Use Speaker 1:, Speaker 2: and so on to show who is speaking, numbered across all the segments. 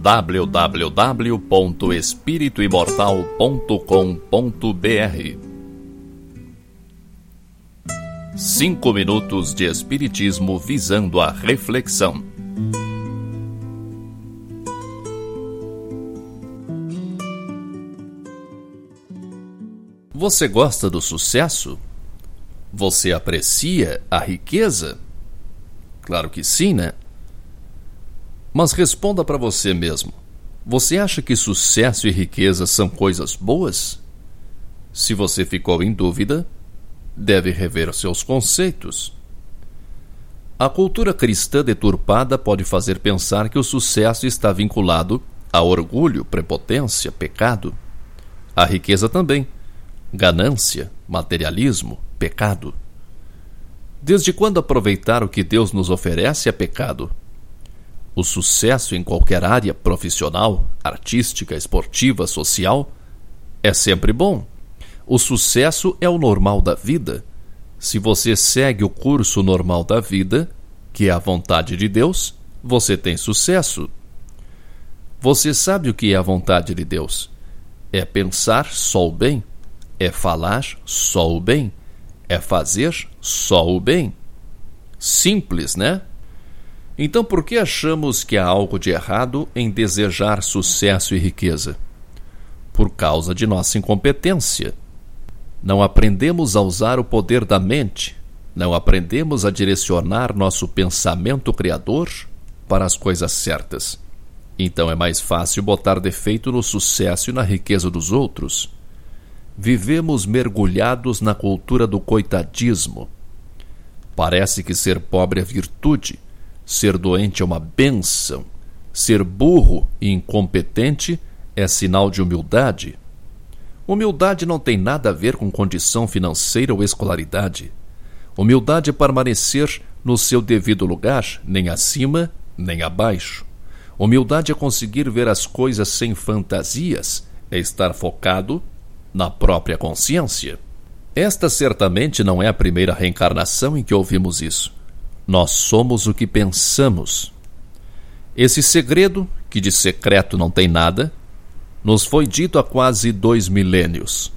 Speaker 1: www.espirituimortal.com.br Cinco minutos de Espiritismo visando a reflexão. Você gosta do sucesso? Você aprecia a riqueza? Claro que sim, né? Mas responda para você mesmo: você acha que sucesso e riqueza são coisas boas? Se você ficou em dúvida, deve rever seus conceitos. A cultura cristã deturpada pode fazer pensar que o sucesso está vinculado a orgulho, prepotência, pecado. A riqueza também. Ganância, materialismo, pecado. Desde quando aproveitar o que Deus nos oferece é pecado? O sucesso em qualquer área profissional, artística, esportiva, social é sempre bom. O sucesso é o normal da vida. Se você segue o curso normal da vida, que é a vontade de Deus, você tem sucesso. Você sabe o que é a vontade de Deus? É pensar só o bem, é falar só o bem, é fazer só o bem. Simples, né? Então, por que achamos que há algo de errado em desejar sucesso e riqueza? Por causa de nossa incompetência. Não aprendemos a usar o poder da mente, não aprendemos a direcionar nosso pensamento criador para as coisas certas. Então é mais fácil botar defeito no sucesso e na riqueza dos outros. Vivemos mergulhados na cultura do coitadismo. Parece que ser pobre é virtude Ser doente é uma benção. Ser burro e incompetente é sinal de humildade. Humildade não tem nada a ver com condição financeira ou escolaridade. Humildade é permanecer no seu devido lugar, nem acima, nem abaixo. Humildade é conseguir ver as coisas sem fantasias, é estar focado na própria consciência. Esta certamente não é a primeira reencarnação em que ouvimos isso. Nós somos o que pensamos. Esse segredo, que de secreto não tem nada, nos foi dito há quase dois milênios.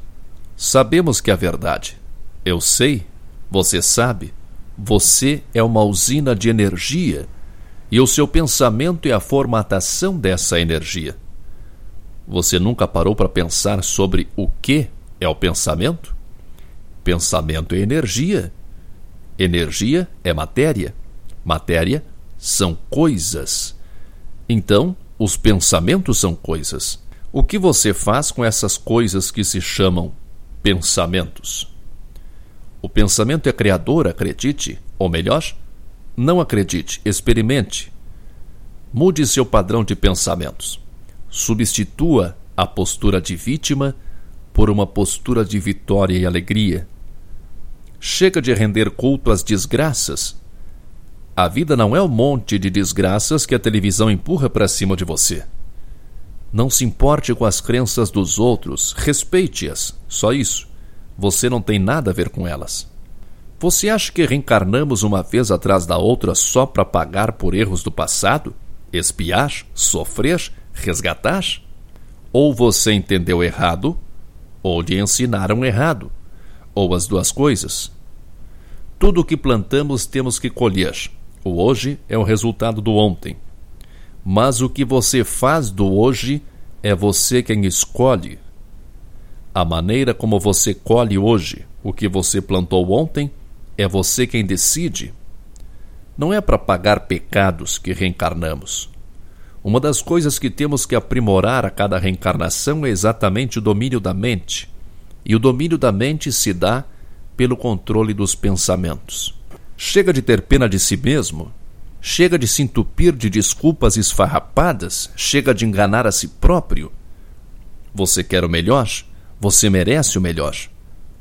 Speaker 1: Sabemos que é a verdade. Eu sei, você sabe, você é uma usina de energia e o seu pensamento é a formatação dessa energia. Você nunca parou para pensar sobre o que é o pensamento? Pensamento é energia Energia é matéria. Matéria são coisas. Então, os pensamentos são coisas. O que você faz com essas coisas que se chamam pensamentos? O pensamento é criador, acredite, ou melhor, não acredite, experimente. Mude seu padrão de pensamentos. Substitua a postura de vítima por uma postura de vitória e alegria. Chega de render culto às desgraças. A vida não é o um monte de desgraças que a televisão empurra para cima de você. Não se importe com as crenças dos outros, respeite-as, só isso. Você não tem nada a ver com elas. Você acha que reencarnamos uma vez atrás da outra só para pagar por erros do passado? Espiar? Sofrer? Resgatar? Ou você entendeu errado, ou lhe ensinaram errado ou as duas coisas. Tudo o que plantamos temos que colher. O hoje é o resultado do ontem. Mas o que você faz do hoje é você quem escolhe. A maneira como você colhe hoje o que você plantou ontem é você quem decide. Não é para pagar pecados que reencarnamos. Uma das coisas que temos que aprimorar a cada reencarnação é exatamente o domínio da mente e o domínio da mente se dá pelo controle dos pensamentos. Chega de ter pena de si mesmo, chega de se entupir de desculpas esfarrapadas, chega de enganar a si próprio. Você quer o melhor? Você merece o melhor.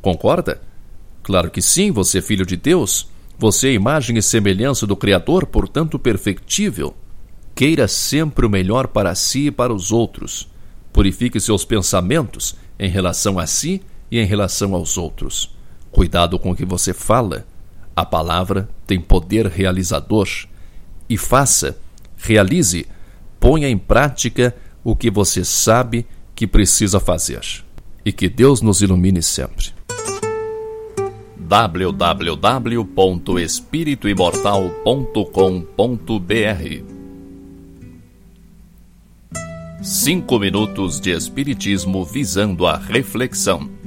Speaker 1: Concorda? Claro que sim, você é filho de Deus. Você é imagem e semelhança do Criador, portanto perfectível. Queira sempre o melhor para si e para os outros. Purifique seus pensamentos em relação a si e em relação aos outros. Cuidado com o que você fala. A palavra tem poder realizador. E faça, realize ponha em prática o que você sabe que precisa fazer. E que Deus nos ilumine sempre. www.espirituimortal.com.br Cinco minutos de Espiritismo visando a reflexão.